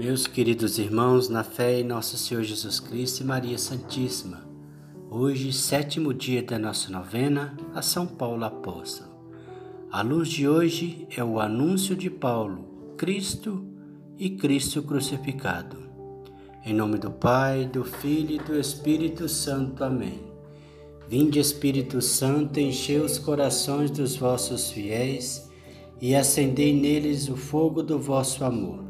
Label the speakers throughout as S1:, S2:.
S1: Meus queridos irmãos, na fé em nosso Senhor Jesus Cristo e Maria Santíssima, hoje, sétimo dia da nossa novena a São Paulo Apóstolo. A luz de hoje é o anúncio de Paulo, Cristo e Cristo crucificado. Em nome do Pai, do Filho e do Espírito Santo. Amém. Vinde, Espírito Santo, enchei os corações dos vossos fiéis e acendei neles o fogo do vosso amor.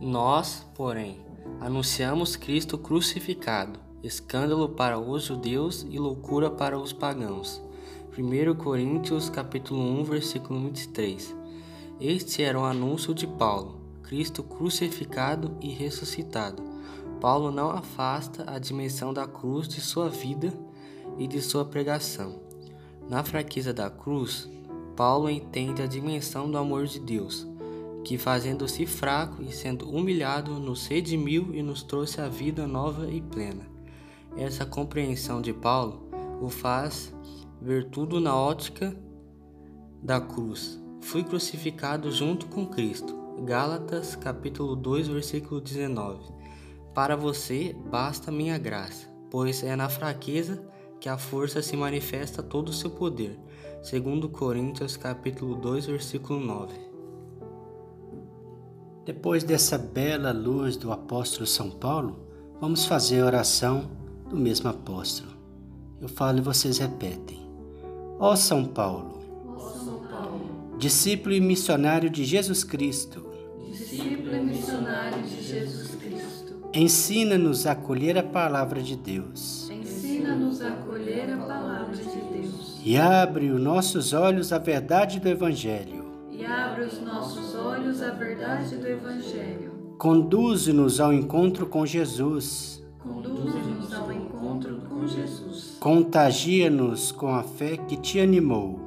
S2: Nós, porém, anunciamos Cristo crucificado, escândalo para os judeus e loucura para os pagãos. 1 Coríntios capítulo 1, versículo 23. Este era o anúncio de Paulo, Cristo crucificado e ressuscitado. Paulo não afasta a dimensão da cruz de sua vida e de sua pregação. Na fraqueza da cruz, Paulo entende a dimensão do amor de Deus que fazendo-se fraco e sendo humilhado, nos redimiu e nos trouxe a vida nova e plena. Essa compreensão de Paulo o faz ver tudo na ótica da cruz. Fui crucificado junto com Cristo. Gálatas capítulo 2, versículo 19. Para você basta minha graça, pois é na fraqueza que a força se manifesta todo o seu poder. Segundo Coríntios capítulo 2, versículo 9.
S1: Depois dessa bela luz do apóstolo São Paulo, vamos fazer a oração do mesmo apóstolo. Eu falo e vocês repetem. Ó São Paulo,
S3: São Paulo,
S1: discípulo e missionário de Jesus Cristo,
S3: discípulo e missionário de Jesus Cristo,
S1: ensina-nos a acolher a palavra de Deus
S3: ensina-nos a acolher a palavra de Deus
S1: e abre os nossos olhos à verdade do Evangelho.
S3: Abre os nossos olhos à verdade do Evangelho.
S1: Conduze-nos ao encontro com Jesus.
S3: Conduze-nos ao encontro com Jesus.
S1: Contagia-nos com a fé que te animou.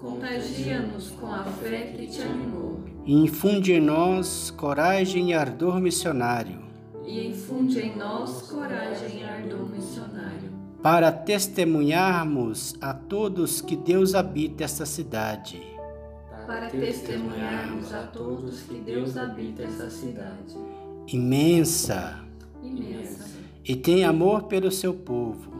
S3: Contagia-nos com a fé que te animou.
S1: E infunde em nós coragem e ardor missionário.
S3: E infunde em nós coragem e ardor missionário.
S1: Para testemunharmos a todos que Deus habita esta cidade.
S3: Para testemunharmos a todos que Deus habita essa cidade.
S1: Imensa
S3: Imensa.
S1: e tem amor pelo seu povo.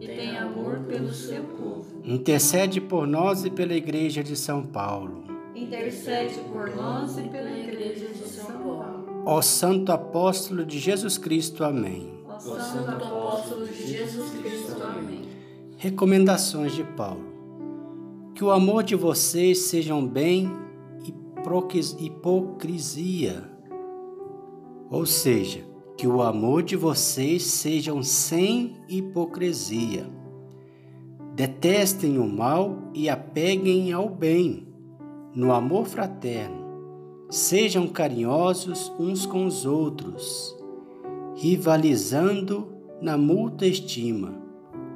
S3: E tem amor pelo seu povo.
S1: Intercede por nós e pela Igreja de São Paulo.
S3: Intercede por nós e pela Igreja de São Paulo.
S1: Ó Santo Apóstolo de Jesus Cristo. Amém.
S3: Ó Santo Apóstolo de Jesus Cristo. Amém.
S1: Recomendações de Paulo. Que o amor de vocês sejam bem hipocrisia. Ou seja, que o amor de vocês sejam sem hipocrisia. Detestem o mal e apeguem ao bem, no amor fraterno. Sejam carinhosos uns com os outros, rivalizando na multa estima.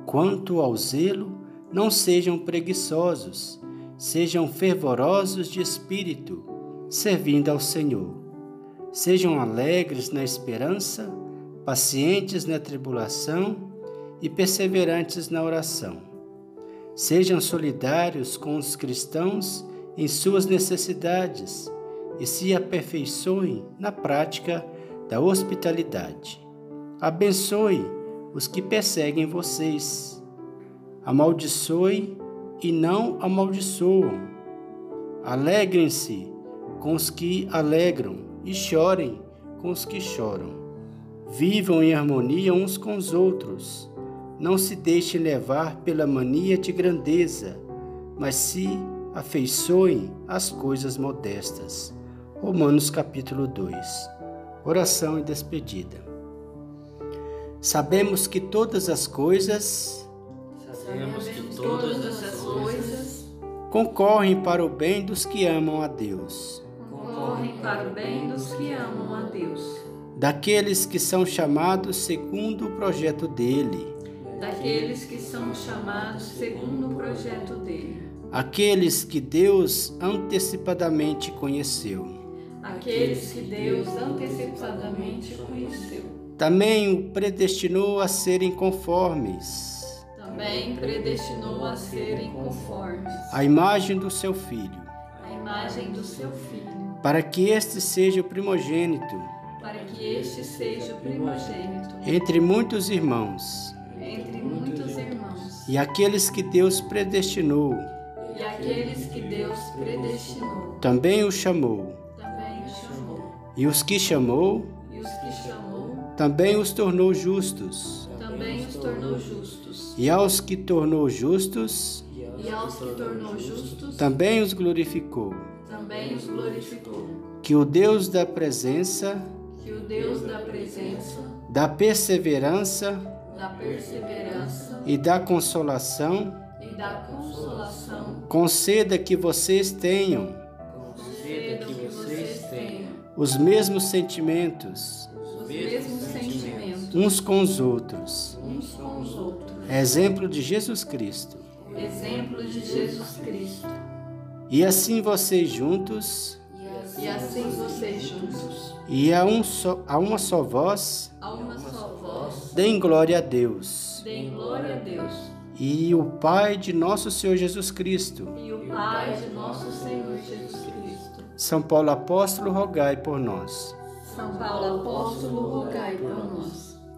S1: Quanto ao zelo, não sejam preguiçosos, sejam fervorosos de espírito, servindo ao Senhor. Sejam alegres na esperança, pacientes na tribulação e perseverantes na oração. Sejam solidários com os cristãos em suas necessidades e se aperfeiçoem na prática da hospitalidade. Abençoe os que perseguem vocês. Amaldiçoe e não amaldiçoam. Alegrem-se com os que alegram e chorem com os que choram. Vivam em harmonia uns com os outros. Não se deixem levar pela mania de grandeza, mas se afeiçoem às coisas modestas. Romanos capítulo 2. Oração e despedida. Sabemos que todas as coisas
S3: Sabemos que todas essas coisas
S1: concorrem para o bem dos que amam a Deus,
S3: concorrem para o bem dos que amam a Deus,
S1: daqueles que são chamados segundo o projeto dele,
S3: daqueles que são chamados segundo o projeto dele,
S1: aqueles que Deus antecipadamente conheceu.
S3: aqueles que Deus antecipadamente conheceu.
S1: Também o predestinou a serem conformes
S3: Também predestinou a serem conformes
S1: à imagem do seu filho,
S3: à imagem do seu filho,
S1: para que este seja o primogênito
S3: para que este seja o primogênito
S1: entre muitos irmãos.
S3: entre muitos irmãos.
S1: E aqueles que Deus predestinou,
S3: E aqueles que Deus predestinou,
S1: também o chamou.
S3: também o chamou.
S1: E os que chamou,
S3: E os que chamou,
S1: também os tornou justos.
S3: Tornou justos.
S1: E aos que tornou justos,
S3: E aos que tornou justos,
S1: também os glorificou.
S3: também os glorificou.
S1: Que o Deus da presença,
S3: Que o Deus da presença,
S1: da perseverança
S3: da perseverança
S1: e da consolação
S3: e da consolação
S1: conceda que vocês tenham
S3: conceda que vocês tenham
S1: os mesmos sentimentos
S3: os mesmos sentimentos
S1: uns com os outros.
S3: uns com os outros.
S1: Exemplo de Jesus Cristo.
S3: Exemplo de Jesus Cristo.
S1: E assim vocês juntos
S3: E assim vocês juntos,
S1: e a, um só, a uma só voz
S3: a uma só voz,
S1: deem glória a Deus.
S3: deem glória a Deus.
S1: E o Pai de nosso Senhor Jesus Cristo,
S3: E o Pai de nosso Senhor Jesus Cristo.
S1: São Paulo apóstolo, rogai por nós.
S3: São Paulo apóstolo, rogai por nós.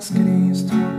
S4: mascherista